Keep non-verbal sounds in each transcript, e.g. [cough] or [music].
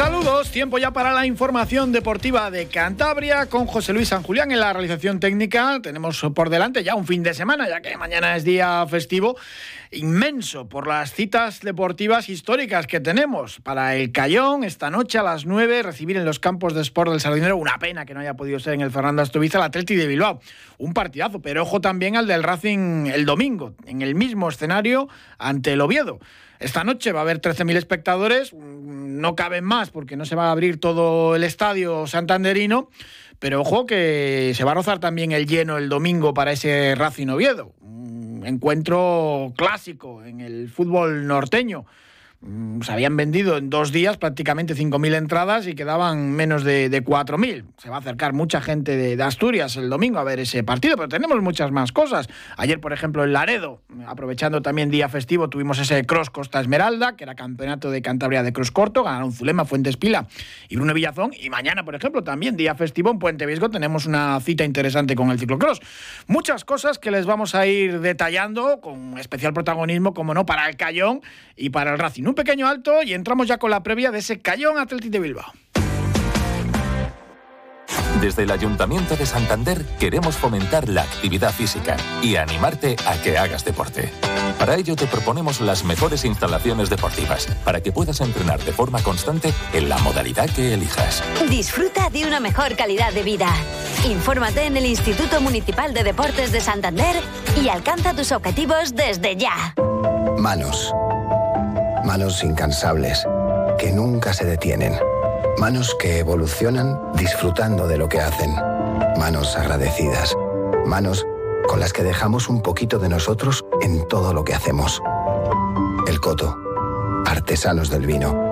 Saludos, tiempo ya para la información deportiva de Cantabria con José Luis San Julián en la realización técnica. Tenemos por delante ya un fin de semana, ya que mañana es día festivo inmenso por las citas deportivas históricas que tenemos. Para el Cayón, esta noche a las 9, recibir en los campos de Sport del Sardinero, una pena que no haya podido ser en el Fernando Astoviza, el Atleti de Bilbao. Un partidazo, pero ojo también al del Racing el domingo, en el mismo escenario ante el Oviedo. Esta noche va a haber 13.000 espectadores, no caben más porque no se va a abrir todo el estadio santanderino, pero ojo que se va a rozar también el lleno el domingo para ese Racing Oviedo, un encuentro clásico en el fútbol norteño. Mm, se habían vendido en dos días prácticamente 5.000 entradas y quedaban menos de, de 4.000. Se va a acercar mucha gente de, Asturias el domingo a ver ese partido, pero tenemos muchas más cosas. Ayer, por ejemplo, en Laredo, aprovechando también día festivo, tuvimos ese Cross Costa Esmeralda, que era campeonato de Cantabria de Cross Corto, ganaron Zulema, Fuentes Pila y Bruno Villazón. Y mañana, por ejemplo, también día festivo en Puente Viesgo, tenemos una cita interesante con el ciclocross. Muchas cosas que les vamos a ir detallando con especial protagonismo, como no, para el Cayón y para el Racing un pequeño alto y entramos ya con la previa de ese Cayón Atlético de Bilbao. Desde el Ayuntamiento de Santander queremos fomentar la actividad física y animarte a que hagas deporte. Para ello te proponemos las mejores instalaciones deportivas para que puedas entrenar de forma constante en la modalidad que elijas. Disfruta de una mejor calidad de vida. Infórmate en el Instituto Municipal de Deportes de Santander y alcanza tus objetivos desde ya. Manos Manos incansables, que nunca se detienen. Manos que evolucionan disfrutando de lo que hacen. Manos agradecidas. Manos con las que dejamos un poquito de nosotros en todo lo que hacemos. El Coto. Artesanos del vino.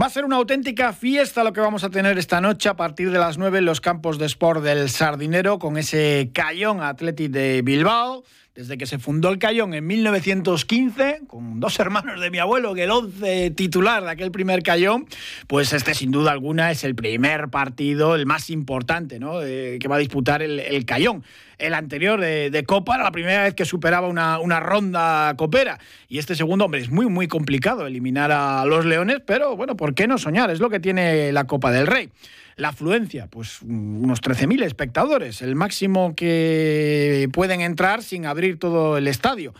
Va a ser una auténtica fiesta lo que vamos a tener esta noche a partir de las 9 en los campos de sport del Sardinero con ese Cayón Athletic de Bilbao desde que se fundó el Cayón en 1915, con dos hermanos de mi abuelo, que el 11 titular de aquel primer Cayón, pues este sin duda alguna es el primer partido, el más importante, ¿no? Eh, que va a disputar el, el Cayón. El anterior de, Copa era la primera vez que superaba una, una, ronda copera. Y este segundo, hombre, es muy, muy complicado eliminar a los Leones, pero bueno, ¿por qué no soñar? Es lo que tiene la Copa del Rey. La afluencia, pues unos 13.000 espectadores, el máximo que pueden entrar sin abrir todo el estadio.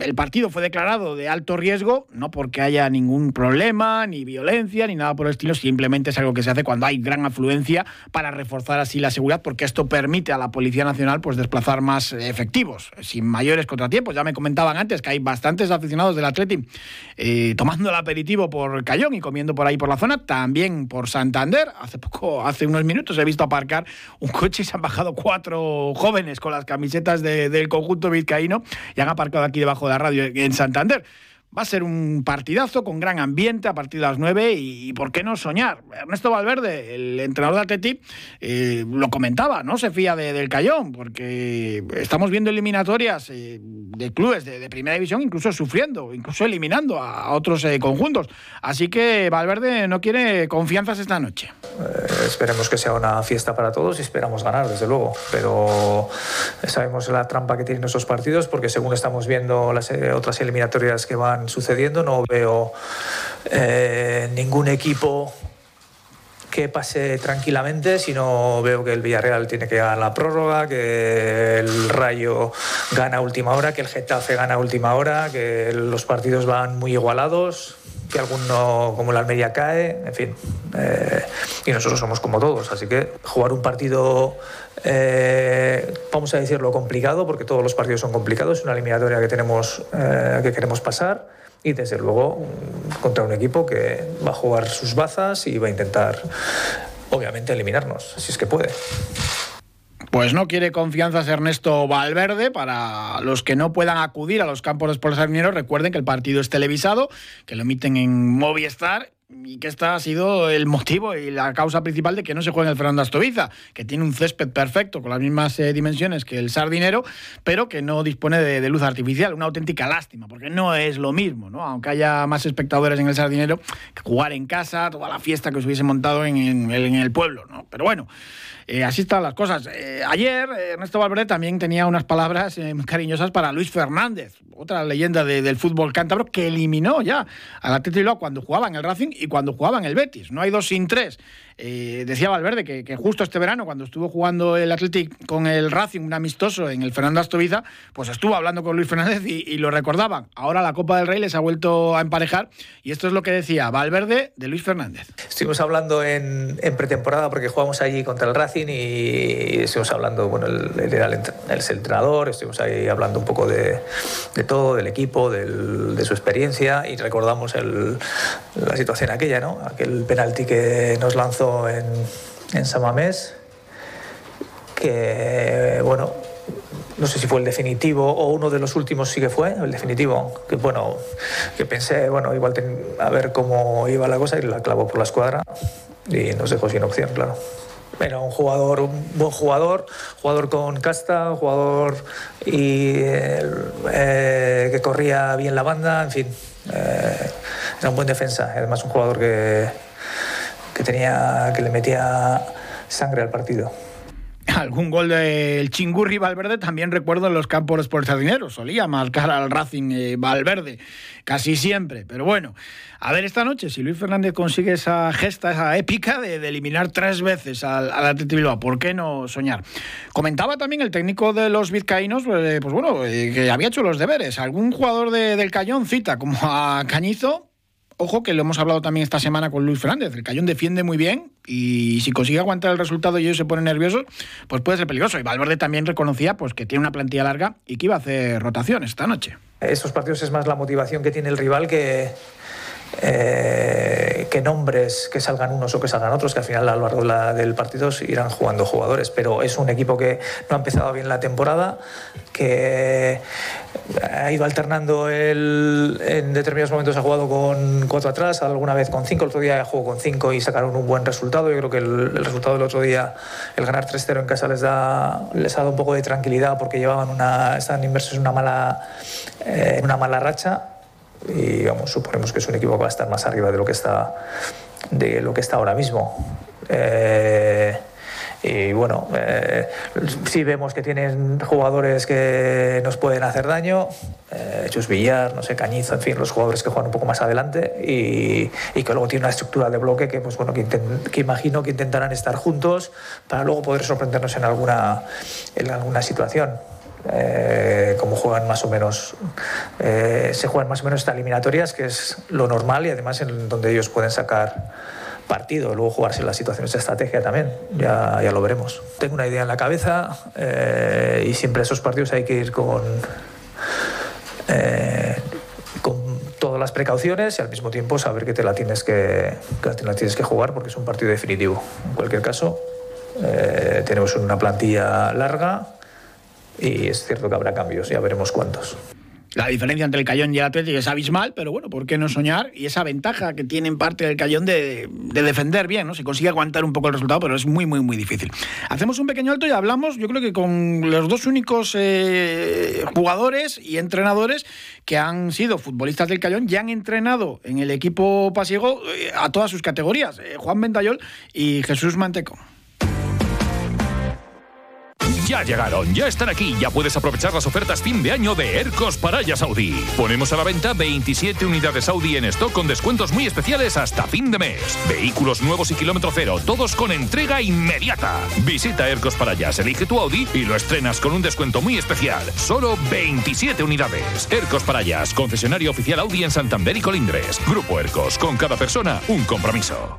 El partido fue declarado de alto riesgo, no porque haya ningún problema, ni violencia, ni nada por el estilo, simplemente es algo que se hace cuando hay gran afluencia para reforzar así la seguridad, porque esto permite a la Policía Nacional pues desplazar más efectivos, sin mayores contratiempos. Ya me comentaban antes que hay bastantes aficionados del Atleti eh, tomando el aperitivo por Cayón y comiendo por ahí por la zona, también por Santander. Hace poco, hace unos minutos he visto aparcar un coche y se han bajado cuatro jóvenes con las camisetas de, del conjunto vizcaíno y han aparcado aquí debajo de la radio en Santander. Va a ser un partidazo con gran ambiente a partir de las 9 y, ¿por qué no soñar? Ernesto Valverde, el entrenador de Atleti, eh, lo comentaba, no se fía de, del Cayón, porque estamos viendo eliminatorias eh, de clubes de, de, primera división, incluso sufriendo, incluso eliminando a, a otros eh, conjuntos. Así que Valverde no quiere confianzas esta noche. Esperemos que sea una fiesta para todos y esperamos ganar, desde luego. Pero sabemos la trampa que tienen esos partidos, porque según estamos viendo las otras eliminatorias que van sucediendo. No veo eh, ningún equipo que pase tranquilamente, sino veo que el Villarreal tiene que ganar la prórroga, que el Rayo gana a última hora, que el Getafe gana a última hora, que los partidos van muy igualados, que alguno como la Almería cae, en fin. Eh, y nosotros somos como todos, así que jugar un partido, eh, vamos a decirlo complicado, porque todos los partidos son complicados, es una eliminatoria que tenemos, eh, que queremos pasar y desde luego contra un equipo que va a jugar sus bazas y va a intentar, obviamente, eliminarnos, si es que puede. Pues no quiere confianzas Ernesto Valverde. Para los que no puedan acudir a los campos de Sardinero, recuerden que el partido es televisado, que lo emiten en Movistar y que esta ha sido el motivo y la causa principal de que no se juegue el Fernando Astoviza, que tiene un césped perfecto con las mismas eh, dimensiones que el Sardinero, pero que no dispone de, luz artificial. Una auténtica lástima, porque no es lo mismo, ¿no? Aunque haya más espectadores en el Sardinero, que jugar en casa, toda la fiesta que se hubiese montado en, en el pueblo, ¿no? Pero bueno. Eh, así están las cosas. Eh, ayer eh, Ernesto Valverde también tenía unas palabras muy cariñosas para Luis Fernández, otra leyenda del fútbol cántabro que eliminó ya al Atlético cuando jugaba en el Racing y cuando jugaba en el Betis. No hay dos sin tres. Eh, decía Valverde que, justo este verano, cuando estuvo jugando el Athletic con el Racing, un amistoso en el Fernando Astoviza, pues estuvo hablando con Luis Fernández y, lo recordaban. Ahora la Copa del Rey les ha vuelto a emparejar y esto es lo que decía Valverde de Luis Fernández. Estuvimos hablando en, pretemporada porque jugamos allí contra el Racing y estuvimos hablando, bueno, él, era el, entrenador, estuvimos ahí hablando un poco de, todo, del equipo, de su experiencia y recordamos la situación aquella, ¿no? Aquel penalti que nos lanzó en, en Samamés, que bueno, no sé si fue el definitivo o uno de los últimos sí que fue, el definitivo, que bueno, que pensé, bueno, igual a ver cómo iba la cosa y la clavó por la escuadra y nos dejó sin opción, claro. Era un jugador, un buen jugador, jugador con casta, jugador y, eh, que corría bien la banda, en fin, eh, era un buen defensa, además un jugador que, que, tenía, que le metía sangre al partido. Algún gol del Chingurri Valverde también recuerdo en los campos por Sardinero. Solía marcar al Racing eh, Valverde, casi siempre. Pero bueno, a ver esta noche si Luis Fernández consigue esa gesta, esa épica de, eliminar tres veces al, al Bilbao. ¿Por qué no soñar? Comentaba también el técnico de los vizcaínos, pues, pues bueno, eh, que había hecho los deberes. Algún jugador del Cayón cita como a Cañizo Ojo que lo hemos hablado también esta semana con Luis Fernández. El Cayón defiende muy bien y si consigue aguantar el resultado y ellos se ponen nerviosos, pues puede ser peligroso. Y Valverde también reconocía pues, que tiene una plantilla larga y que iba a hacer rotación esta noche. Estos partidos es más la motivación que tiene el rival que, eh, que nombres que salgan unos o que salgan otros, que al final a lo largo del partido irán jugando jugadores. Pero es un equipo que no ha empezado bien la temporada, que ha ido alternando el, en determinados momentos ha jugado con cuatro atrás, alguna vez con cinco, el otro día jugó con cinco y sacaron un buen resultado. Yo creo que el, resultado del otro día, el ganar 3-0 en casa les, da, les ha dado un poco de tranquilidad porque llevaban una, estaban inmersos en una mala, eh, en una mala racha y vamos, suponemos que es un equipo que va a estar más arriba de lo que está, de lo que está ahora mismo. Eh, y bueno, eh, si vemos que tienen jugadores que nos pueden hacer daño, eh, Chus Villar, no sé, Cañizo, en fin, los jugadores que juegan un poco más adelante y, que luego tiene una estructura de bloque que, pues bueno, que, que, imagino que intentarán estar juntos para luego poder sorprendernos en alguna, en alguna situación. Eh, como juegan más o menos, eh, se juegan más o menos estas eliminatorias, que es lo normal y además en donde ellos pueden sacar partido, luego jugarse las situaciones de estrategia también, ya, ya lo veremos. Tengo una idea en la cabeza eh, y siempre esos partidos hay que ir con, con todas las precauciones y al mismo tiempo saber que te la tienes que, que la tienes que jugar porque es un partido definitivo. En cualquier caso, tenemos una plantilla larga y es cierto que habrá cambios, ya veremos cuántos. La diferencia entre el Cayón y el Atlético es abismal, pero bueno, ¿por qué no soñar? Y esa ventaja que tiene en parte el Cayón de, defender bien, ¿no? Se consigue aguantar un poco el resultado, pero es muy, muy, muy difícil. Hacemos un pequeño alto y hablamos, yo creo que con los dos únicos eh, jugadores y entrenadores que han sido futbolistas del Cayón y han entrenado en el equipo pasiego eh, a todas sus categorías, eh, Juan Ventayol y Jesús Manteco. Ya llegaron, ya están aquí, ya puedes aprovechar las ofertas fin de año de Ercos Paraya Saudí. Ponemos a la venta 27 unidades Audi en stock con descuentos muy especiales hasta fin de mes. Vehículos nuevos y kilómetro cero, todos con entrega inmediata. Visita Ercos Parayas, elige tu Audi y lo estrenas con un descuento muy especial. Solo 27 unidades. Ercos Parayas, concesionario oficial Audi en Santander y Colindres. Grupo Ercos, con cada persona un compromiso.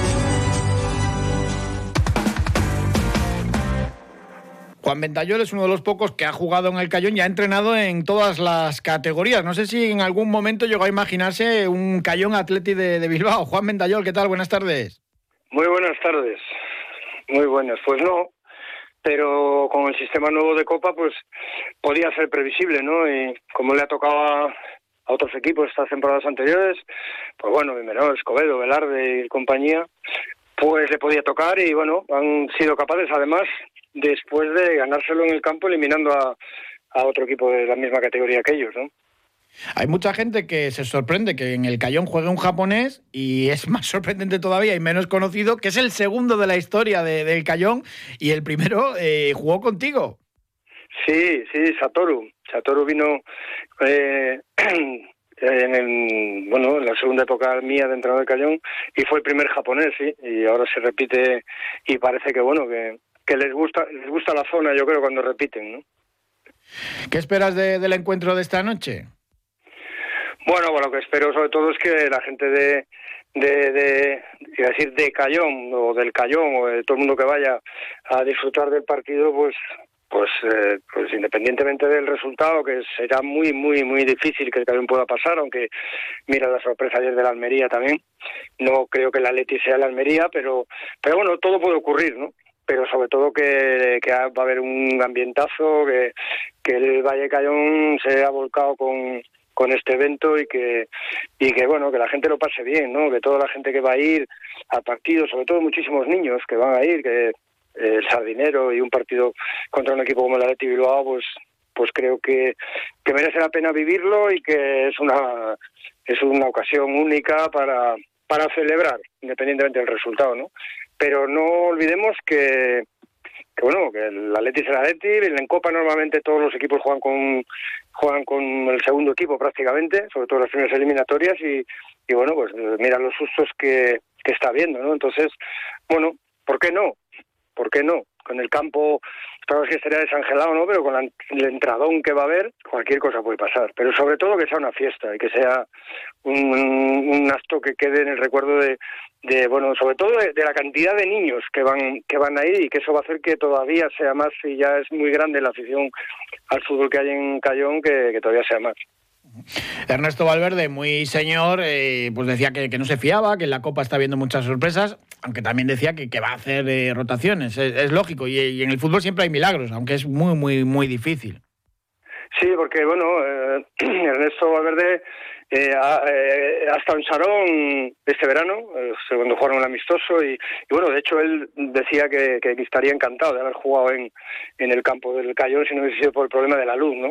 Juan Ventayol es uno de los pocos que ha jugado en el Cayón y ha entrenado en todas las categorías. No sé si en algún momento llegó a imaginarse un Cayón Atleti de, Bilbao. Juan Ventayol, ¿qué tal? Buenas tardes. Muy buenas tardes. Muy buenas. Pues no, pero con el sistema nuevo de Copa, pues podía ser previsible, ¿no? Y como le ha tocado a, otros equipos estas temporadas anteriores, pues bueno, Menor, Escobedo, Velarde y compañía, pues le podía tocar y bueno, han sido capaces además después de ganárselo en el campo eliminando a, a otro equipo de la misma categoría que ellos, ¿no? Hay mucha gente que se sorprende que en el Cayón juegue un japonés y es más [laughs] sorprendente todavía y menos conocido, que es el segundo de la historia del Cayón y el primero eh, jugó contigo. Sí, sí, Satoru. Satoru vino eh, [clears throat] en, bueno, en la segunda época mía de entrenador del Cayón y fue el primer japonés, sí, y ahora se repite y parece que, bueno, que, que les gusta les gusta la zona, yo creo, cuando repiten, ¿no? ¿Qué esperas del encuentro de esta noche? Bueno, bueno, lo que espero sobre todo es que la gente de, de, de decir de Cayón o del Cayón o de todo el mundo que vaya a disfrutar del partido, pues pues, eh, pues independientemente del resultado, que será muy, muy, muy difícil que el Cayón pueda pasar, aunque mira la sorpresa ayer de la Almería también. No creo que la Leti sea la Almería, pero, pero bueno, todo puede ocurrir, ¿no? Pero sobre todo que, va a haber un ambientazo, que, el Valle Cayón se ha volcado con, con este evento y que y que bueno que la gente lo pase bien no que toda la gente que va a ir al partido sobre todo muchísimos niños que van a ir que el sardinero y un partido contra un equipo como el Atleti Bilbao pues pues creo que, que merece la pena vivirlo y que es una es una ocasión única para para celebrar independientemente del resultado no pero no olvidemos que que bueno, que el Atleti es el Atleti, en Copa normalmente todos los equipos juegan con juegan con el segundo equipo prácticamente, sobre todo las primeras eliminatorias y, y bueno, pues mira los sustos que, que está viendo, ¿no? Entonces, bueno, ¿por qué no? ¿Por qué no? Con el campo, claro que estaría desangelado, ¿no? Pero con el entradón que va a haber, cualquier cosa puede pasar. Pero sobre todo que sea una fiesta y que sea un, un acto que quede en el recuerdo de, de bueno sobre todo de, la cantidad de niños que van que van ahí y que eso va a hacer que todavía sea más y ya es muy grande la afición al fútbol que hay en Cayón que, todavía sea más Ernesto Valverde, muy señor, eh, pues decía que, no se fiaba, que en la Copa está viendo muchas sorpresas, aunque también decía que, va a hacer eh, rotaciones. Es, lógico, y, en el fútbol siempre hay milagros, aunque es muy, muy, muy difícil. Sí, porque bueno, eh, [clears throat] Ernesto Valverde eh, eh, hasta en Sarón este verano, eh, cuando jugaron el amistoso, y, bueno, de hecho él decía que, estaría encantado de haber jugado en, en el campo del Cayón si no hubiese sido por el problema de la luz, ¿no?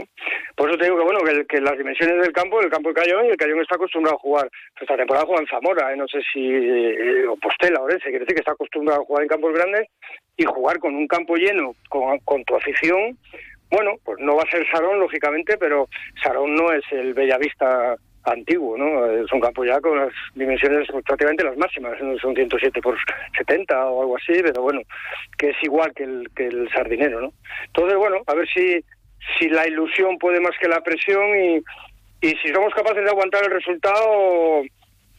Por eso te digo que bueno, que, las dimensiones del campo, el campo del Cayón, y el Cayón está acostumbrado a jugar, esta temporada juega en Zamora, no sé si, o Postela, Orense, quiere decir que está acostumbrado a jugar en campos grandes y jugar con un campo lleno, con, con tu afición, bueno, pues no va a ser Sarón, lógicamente, pero Sarón no es el Bellavista antiguo, ¿no? Es un campo ya con las dimensiones prácticamente las máximas, son 107 por 70 o algo así, pero bueno, que es igual que el, que el sardinero, ¿no? Entonces, bueno, a ver si, si la ilusión puede más que la presión y, y si somos capaces de aguantar el resultado,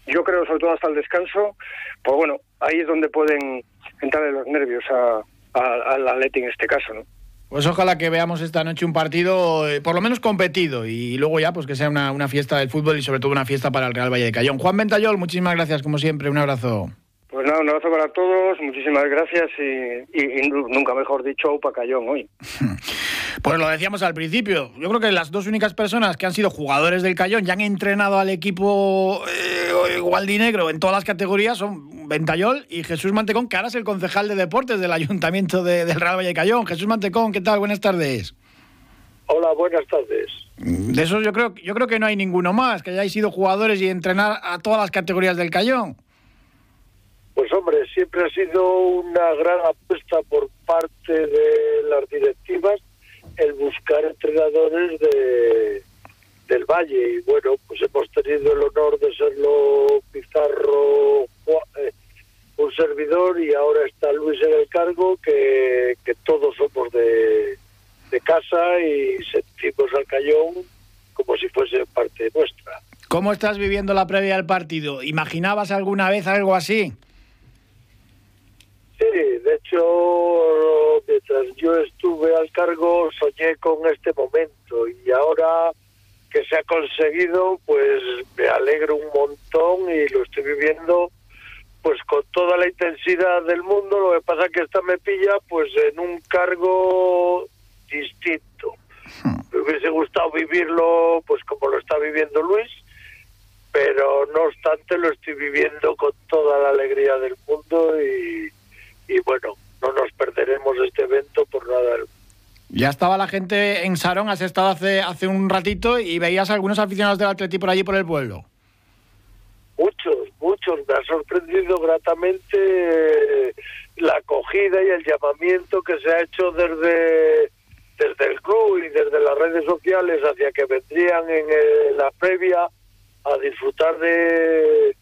yo creo sobre todo hasta el descanso, pues bueno, ahí es donde pueden entrar los nervios a, al Atleti en este caso, ¿no? Pues ojalá que veamos esta noche un partido eh, por lo menos competido y luego ya pues que sea una, una, fiesta del fútbol y sobre todo una fiesta para el Real Valle de Cayón. Juan Ventayol, muchísimas gracias como siempre, un abrazo. Pues nada, un abrazo para todos, muchísimas gracias y, nunca mejor dicho para Cayón hoy. [laughs] Pues lo decíamos al principio, yo creo que las dos únicas personas que han sido jugadores del Cayón y han entrenado al equipo eh, gualdinegro en todas las categorías son Ventayol y Jesús Mantecón, que ahora es el concejal de deportes del Ayuntamiento de, del Real Valle de Cayón. Jesús Mantecón, ¿qué tal? Buenas tardes. Hola, buenas tardes. De eso yo creo, yo creo que no hay ninguno más, que hayáis sido jugadores y entrenar a todas las categorías del Cayón. Pues hombre, siempre ha sido una gran apuesta por parte de las directivas el buscar entrenadores de, del Valle y bueno, pues hemos tenido el honor de serlo Pizarro, eh, un servidor y ahora está Luis en el cargo que, que todos somos de, de casa y sentimos al cayón como si fuese parte nuestra. ¿Cómo estás viviendo la previa del partido? ¿Imaginabas alguna vez algo así? Sí, de hecho, mientras yo estuve al cargo soñé con este momento y ahora que se ha conseguido, pues me alegro un montón y lo estoy viviendo pues con toda la intensidad del mundo. Lo que pasa que esta me pilla pues en un cargo distinto. Me hubiese gustado vivirlo pues como lo está viviendo Luis, pero no obstante lo estoy viviendo con toda la alegría del mundo y, y bueno, no nos perderemos este evento por nada del ya estaba la gente en Sarón, has estado hace, hace un ratito y veías a algunos aficionados del Atleti por allí por el pueblo. Muchos, Me ha sorprendido gratamente la acogida y el llamamiento que se ha hecho desde, desde el club y desde las redes sociales hacia que vendrían en la previa a disfrutar de,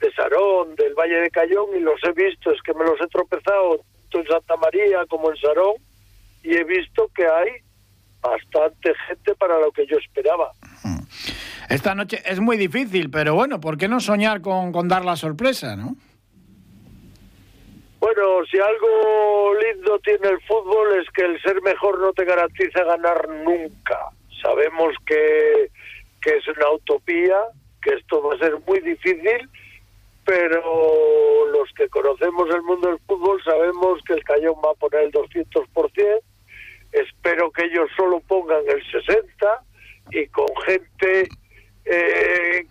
de Sarón, del Valle de Cayón y los he visto, es que me los he tropezado tanto en Santa María como en Sarón y he visto que hay bastante gente para lo que yo esperaba. Esta noche es muy difícil, pero bueno, ¿por qué no soñar con, con dar la sorpresa, no? Bueno, si algo lindo tiene el fútbol es que el ser mejor no te garantiza ganar nunca. Sabemos que, que es una utopía, que esto va a ser muy difícil, pero los que conocemos el mundo del fútbol sabemos que el Cayón va a poner el 200%, espero que ellos solo pongan el 60 y con gente eh,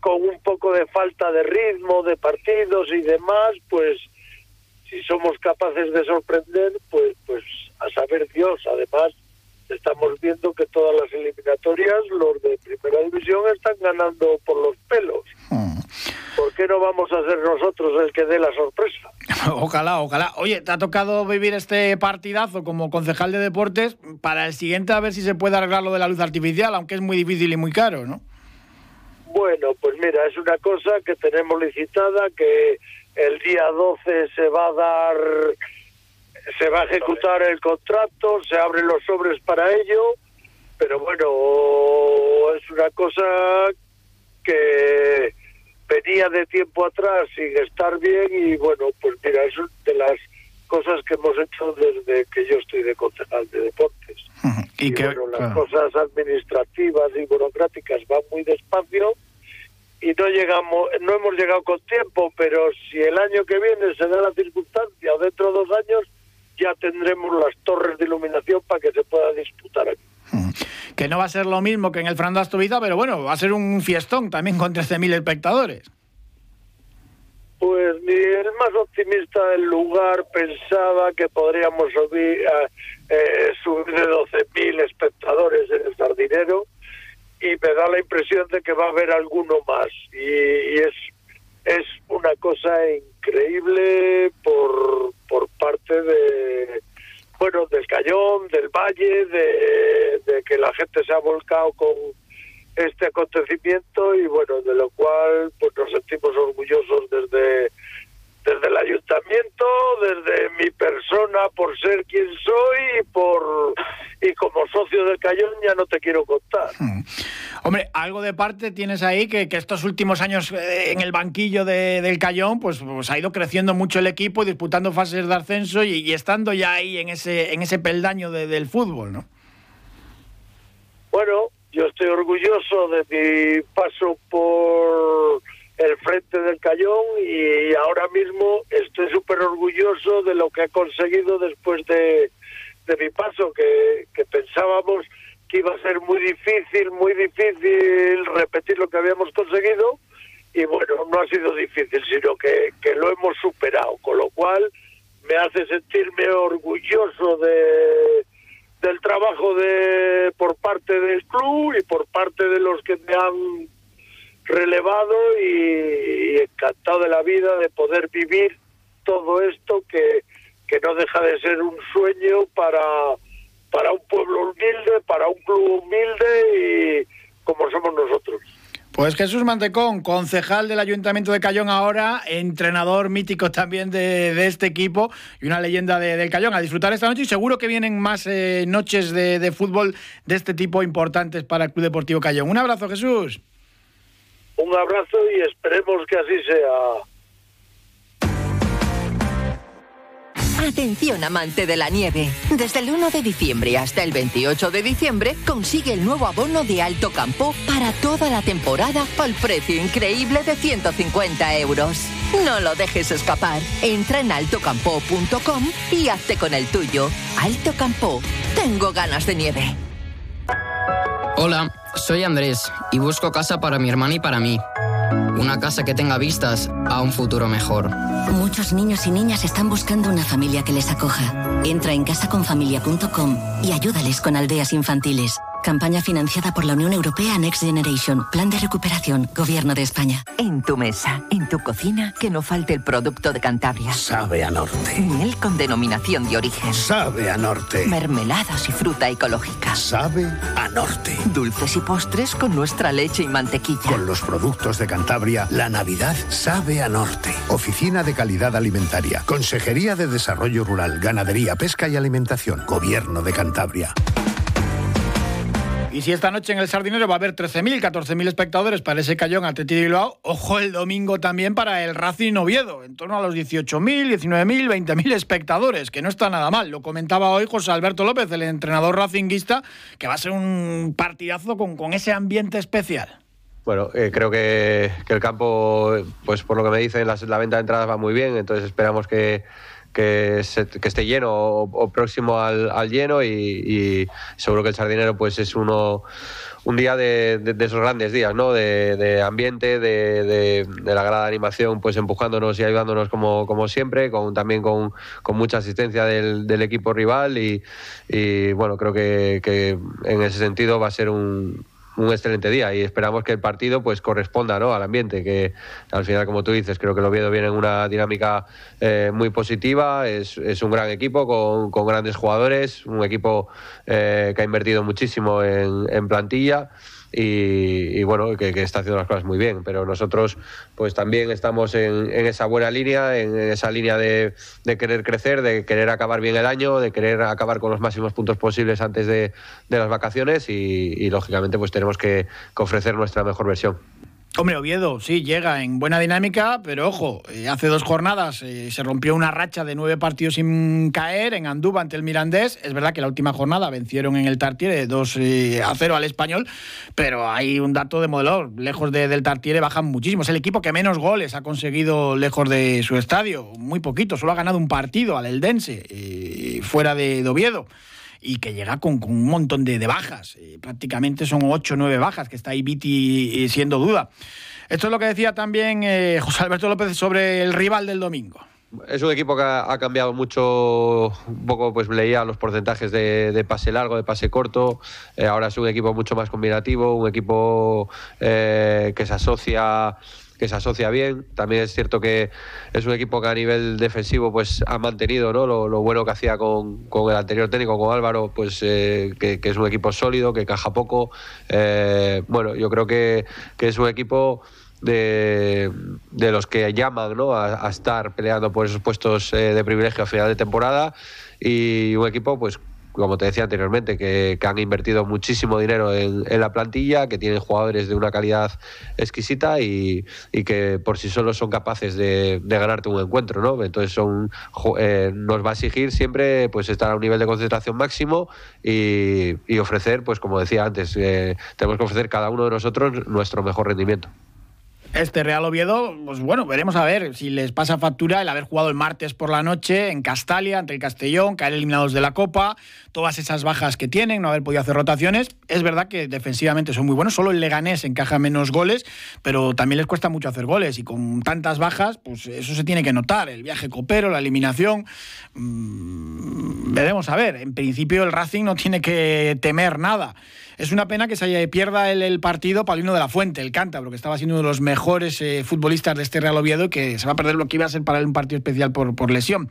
con un poco de falta de ritmo, de partidos y demás, pues si somos capaces de sorprender, pues, pues a saber Dios. Además, estamos viendo que todas las eliminatorias, los de primera división, están ganando por los pelos. Hmm. ¿Por qué no vamos a ser nosotros el que dé la sorpresa? [laughs] Ojalá, ojalá. Oye, te ha tocado vivir este partidazo como concejal de deportes. Para el siguiente, a ver si se puede arreglar lo de la luz artificial, aunque es muy difícil y muy caro, ¿no? Bueno, pues mira, es una cosa que tenemos licitada, que el día 12 se va a dar, se va a ejecutar el contrato, se abren los sobres para ello, pero bueno, es una cosa que venía de tiempo atrás sin estar bien y bueno, pues mira, es de las cosas que hemos hecho desde que yo estoy de concejal de deportes. Y, que, bueno, las cosas administrativas y burocráticas van muy despacio y no llegamos, no hemos llegado con tiempo, pero si el año que viene se da la circunstancia o dentro de dos años, ya tendremos las torres de iluminación para que se pueda disputar aquí. Que no va a ser lo mismo que en el Fernando Astoviza, pero bueno, va a ser un fiestón también con 13.000 espectadores. Pues ni el más optimista del lugar pensaba que podríamos subir, eh, subir de 12.000 espectadores en el Sardinero y me da la impresión de que va a haber alguno más. Y, es, es una cosa increíble por, por parte de bueno, del Cayón, del Valle, de, que la gente se ha volcado con este acontecimiento y bueno, de lo cual pues nos sentimos orgullosos desde desde el ayuntamiento, desde mi persona por ser quien soy y por y como socio del Cayón ya no te quiero contar. Hmm. Hombre, algo de parte tienes ahí que, que estos últimos años eh, en el banquillo de, del Cayón pues, pues, ha ido creciendo mucho el equipo, disputando fases de ascenso y, estando ya ahí en ese en ese peldaño del fútbol, ¿no? Bueno, yo estoy orgulloso de mi paso por el frente del Cayón y ahora mismo estoy súper orgulloso de lo que ha conseguido después de, de mi paso, que, que pensábamos que iba a ser muy difícil, muy difícil repetir lo que habíamos conseguido y bueno, no ha sido difícil, sino que, que lo hemos superado, con lo cual me hace sentirme orgulloso de del trabajo de por parte del club y por parte de los que me han relevado y, encantado de la vida de poder vivir todo esto que, que no deja de ser un sueño para, para un pueblo humilde, para un club humilde y como somos nosotros. Pues Jesús Mantecón, concejal del Ayuntamiento de Cayón ahora, entrenador mítico también de, este equipo y una leyenda del Cayón. A disfrutar esta noche y seguro que vienen más eh, noches de, de fútbol de este tipo importantes para el Club Deportivo Cayón. Un abrazo, Jesús. Un abrazo y esperemos que así sea. Atención amante de la nieve. Desde el 1 de diciembre hasta el 28 de diciembre consigue el nuevo abono de Alto Campo para toda la temporada al precio increíble de 150 euros. No lo dejes escapar. Entra en altocampo.com y hazte con el tuyo. Alto Campo. Tengo ganas de nieve. Hola, soy Andrés y busco casa para mi hermana y para mí. Una casa que tenga vistas a un futuro mejor. Muchos niños y niñas están buscando una familia que les acoja. Entra en casaconfamilia.com y ayúdales con aldeas infantiles. Campaña financiada por la Unión Europea Next Generation. Plan de recuperación. Gobierno de España. En tu mesa, en tu cocina, que no falte el producto de Cantabria. Sabe a norte. Miel con denominación de origen. Sabe a norte. Mermeladas y fruta ecológica. Sabe a norte. Dulces y postres con nuestra leche y mantequilla. Con los productos de Cantabria, la Navidad sabe a norte. Oficina de Calidad Alimentaria. Consejería de Desarrollo Rural, Ganadería, Pesca y Alimentación. Gobierno de Cantabria. Y si esta noche en el Sardinero va a haber 13.000, 14.000 espectadores para ese Cayón Atleti de ojo el domingo también para el Racing Oviedo, en torno a los 18.000, 19.000, 20.000 espectadores, que no está nada mal. Lo comentaba hoy José Alberto López, el entrenador racinguista, que va a ser un partidazo con, ese ambiente especial. Bueno, eh, creo que, el campo, pues por lo que me dicen, la, la venta de entradas va muy bien, entonces esperamos que que, esté lleno o, próximo al, lleno y, seguro que el sardinero pues es uno un día de, esos grandes días, ¿no? De, ambiente, de, la grada animación, pues empujándonos y ayudándonos como, como siempre, con, también con, mucha asistencia del, equipo rival y, bueno, creo que, que en ese sentido va a ser un, un excelente día y esperamos que el partido pues corresponda ¿no? al ambiente, que al final, como tú dices, creo que el Oviedo viene en una dinámica eh, muy positiva, es, es, un gran equipo con, con grandes jugadores, un equipo eh, que ha invertido muchísimo en, en plantilla y, bueno, que, está haciendo las cosas muy bien. Pero nosotros pues también estamos en, esa buena línea, en esa línea de, querer crecer, de querer acabar bien el año, de querer acabar con los máximos puntos posibles antes de, las vacaciones y, lógicamente pues tenemos que ofrecer nuestra mejor versión. Hombre, Oviedo, sí, llega en buena dinámica, pero ojo, eh, hace dos jornadas eh, se rompió una racha de nueve partidos sin caer en Andúba ante el Mirandés. Es verdad que la última jornada vencieron en el Tartiere 2 eh, a 0 al español, pero hay un dato de modelo. Lejos del Tartiere bajan muchísimo. Es el equipo que menos goles ha conseguido lejos de su estadio. Muy poquito, solo ha ganado un partido al Eldense, fuera de Oviedo y que llega con, un montón de, bajas. Eh, prácticamente son ocho o nueve bajas, que está ahí Viti eh, siendo duda. Esto es lo que decía también eh, José Alberto López sobre el rival del domingo. Es un equipo que ha, cambiado mucho, un poco pues leía los porcentajes de, pase largo, de pase corto. ahora es un equipo mucho más combinativo, un equipo que se asocia que se asocia bien. También es cierto que es un equipo que a nivel defensivo pues ha mantenido ¿no? lo, bueno que hacía con, el anterior técnico, con Álvaro, pues eh, que, es un equipo sólido, que caja poco. Eh, bueno, yo creo que, es un equipo de, los que llaman ¿no? a, estar peleando por esos puestos eh, de privilegio a final de temporada y un equipo pues como te decía anteriormente, que, han invertido muchísimo dinero en, la plantilla, que tienen jugadores de una calidad exquisita y, que por sí solos son capaces de, ganarte un encuentro, ¿no? Entonces son, eh, nos va a exigir siempre pues estar a un nivel de concentración máximo y, ofrecer, pues como decía antes, eh, tenemos que ofrecer cada uno de nosotros nuestro mejor rendimiento. Este Real Oviedo, pues bueno, veremos a ver si les pasa factura el haber jugado el martes por la noche en Castalia ante el Castellón, caer eliminados de la Copa, todas esas bajas que tienen, no haber podido hacer rotaciones. Es verdad que defensivamente son muy buenos, solo el Leganés encaja menos goles, pero también les cuesta mucho hacer goles y con tantas bajas, pues eso se tiene que notar, el viaje copero, la eliminación. Mmm, veremos a ver, en principio el Racing no tiene que temer nada. Es una pena que se pierda el, el partido Paulino de la Fuente, el cántabro, que estaba siendo uno de los mejores eh, futbolistas de este Real Oviedo, que se va a perder lo que iba a ser para él un partido especial por, lesión.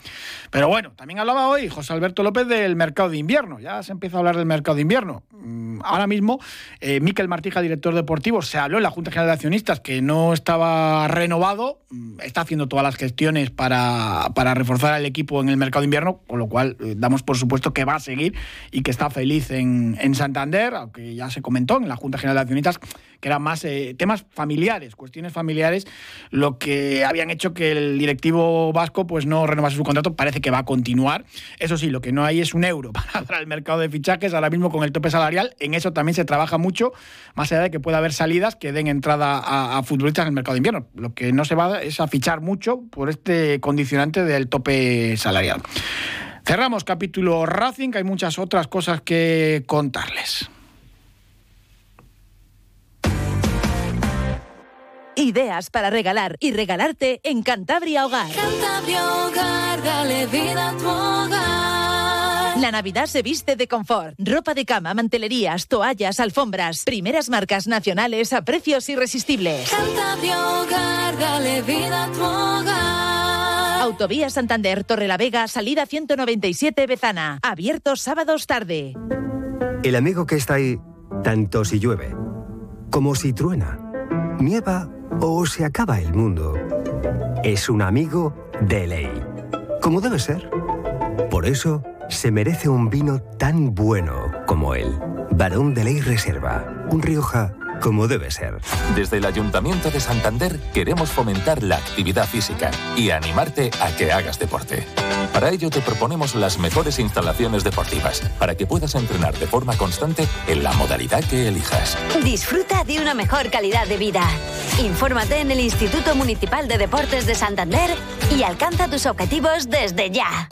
Pero bueno, también hablaba hoy José Alberto López del mercado de invierno. Ya se empieza a hablar del mercado de invierno. Mm, ahora mismo, eh, Miquel Martija, director deportivo, se habló en la Junta General de Accionistas que no estaba renovado. Mm, está haciendo todas las gestiones para, reforzar al equipo en el mercado de invierno, con lo cual eh, damos por supuesto que va a seguir y que está feliz en Santander que ya se comentó en la Junta General de Accionistas que eran más eh, temas familiares, cuestiones familiares, lo que habían hecho que el directivo vasco pues no renovase su contrato, parece que va a continuar. Eso sí, lo que no hay es un euro [laughs] para, el mercado de fichajes, ahora mismo con el tope salarial, en eso también se trabaja mucho, más allá de que pueda haber salidas que den entrada a, a futbolistas en el mercado de invierno. Lo que no se va es a fichar mucho por este condicionante del tope salarial. Cerramos capítulo Racing, hay muchas otras cosas que contarles. Ideas para regalar y regalarte en Cantabria Hogar. Cantabria Hogar, dale vida a tu hogar. La Navidad se viste de confort. Ropa de cama, mantelerías, toallas, alfombras. Primeras marcas nacionales a precios irresistibles. Cantabria Hogar, dale vida a tu hogar. Autovía Santander, Torrelavega, salida 197 Bezana. Abierto sábados tarde. El amigo que está ahí, tanto si llueve, como si truena, nieva o se acaba el mundo, es un amigo de ley. Como debe ser. Por eso se merece un vino tan bueno como él. Barón de Ley Reserva. Un Rioja como debe ser. Desde el Ayuntamiento de Santander queremos fomentar la actividad física y animarte a que hagas deporte. Para ello te proponemos las mejores instalaciones deportivas para que puedas entrenar de forma constante en la modalidad que elijas. Disfruta de una mejor calidad de vida. Infórmate en el Instituto Municipal de Deportes de Santander y alcanza tus objetivos desde ya.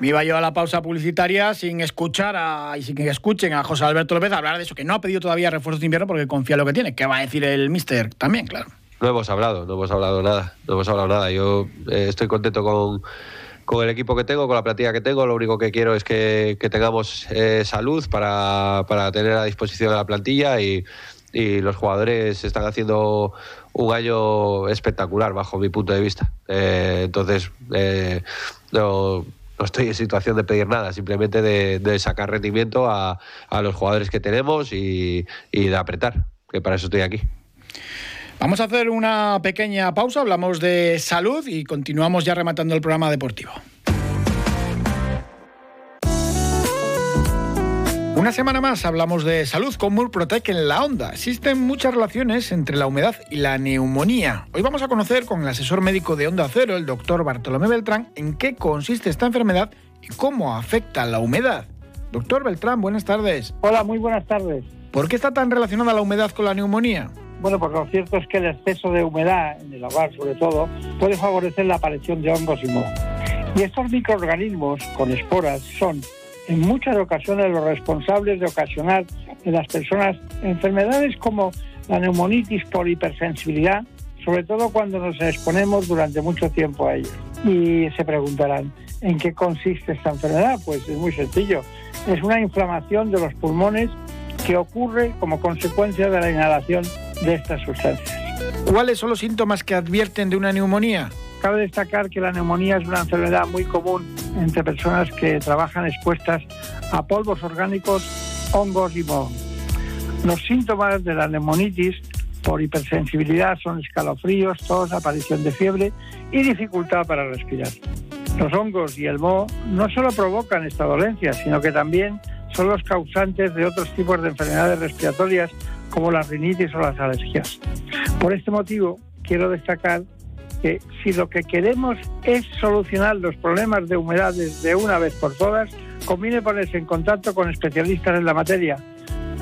Me iba yo a la pausa publicitaria sin escuchar a, y sin que escuchen a José Alberto López hablar de eso, que no ha pedido todavía refuerzos de invierno porque confía en lo que tiene. ¿Qué va a decir el mister también, claro? No hemos hablado, no hemos hablado nada, no hemos hablado nada. Yo eh, estoy contento con, con, el equipo que tengo, con la plantilla que tengo. Lo único que quiero es que, que tengamos eh, salud para, para, tener a disposición la plantilla y, y, los jugadores están haciendo un año espectacular bajo mi punto de vista. Eh, entonces, no, no estoy en situación de pedir nada, simplemente de, sacar rendimiento a, a, los jugadores que tenemos y, y de apretar, que para eso estoy aquí. Vamos a hacer una pequeña pausa, hablamos de salud y continuamos ya rematando el programa deportivo. Una semana más hablamos de salud con Murprotec en la onda. Existen muchas relaciones entre la humedad y la neumonía. Hoy vamos a conocer con el asesor médico de Onda Cero, el doctor Bartolomé Beltrán, en qué consiste esta enfermedad y cómo afecta la humedad. Doctor Beltrán, buenas tardes. Hola, muy buenas tardes. ¿Por qué está tan relacionada la humedad con la neumonía? Bueno, porque lo cierto es que el exceso de humedad, en el hogar sobre todo, puede favorecer la aparición de hongos y moho. Y estos microorganismos con esporas son en muchas ocasiones los responsables de ocasionar en las personas enfermedades como la neumonitis por hipersensibilidad, sobre todo cuando nos exponemos durante mucho tiempo a ellos. Y se preguntarán, ¿en qué consiste esta enfermedad? Pues es muy sencillo. Es una inflamación de los pulmones que ocurre como consecuencia de la inhalación de estas sustancias. ¿Cuáles son los síntomas que advierten de una neumonía? Cabe destacar que la neumonía es una enfermedad muy común entre personas que trabajan expuestas a polvos orgánicos, hongos y moho. Los síntomas de la neumonitis por hipersensibilidad son escalofríos, tos, aparición de fiebre y dificultad para respirar. Los hongos y el moho no solo provocan esta dolencia, sino que también son los causantes de otros tipos de enfermedades respiratorias como la rinitis o las alergias. Por este motivo, quiero destacar que si lo que queremos es solucionar los problemas de humedades de una vez por todas, conviene ponerse en contacto con especialistas en la materia,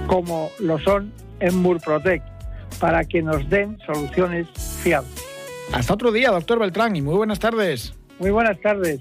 como lo son en Murprotec, para que nos den soluciones fiables. Hasta otro día, doctor Beltrán, y muy buenas tardes. Muy buenas tardes.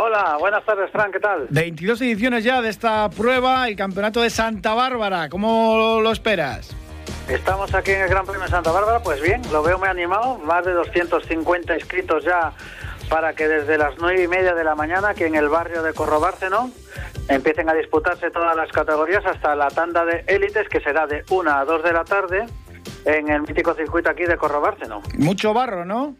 Hola, buenas tardes, Fran, ¿qué tal? 22 ediciones ya de esta prueba, el Campeonato de Santa Bárbara. ¿Cómo lo esperas? Estamos aquí en el Gran Premio de Santa Bárbara, pues bien, lo veo muy animado, más de 250 inscritos ya para que desde las nueve y media de la mañana, aquí en el barrio de Corrobárceno, empiecen a disputarse todas las categorías hasta la tanda de élites, que será de 1 a 2 de la tarde. en el mítico circuito aquí de Corro Bárceno. Mucho barro, ¿no?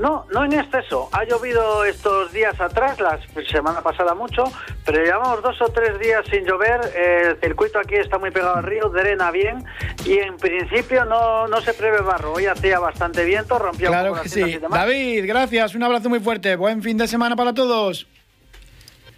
No, no en exceso. Ha llovido estos días atrás, la semana pasada mucho, pero llevamos dos o tres días sin llover. El circuito aquí está muy pegado al río, drena bien y en principio no, no se prevé barro. Hoy hacía bastante viento, rompió Claro un poco que las sí. y demás. David, gracias. Un abrazo muy fuerte. Buen fin de semana para todos.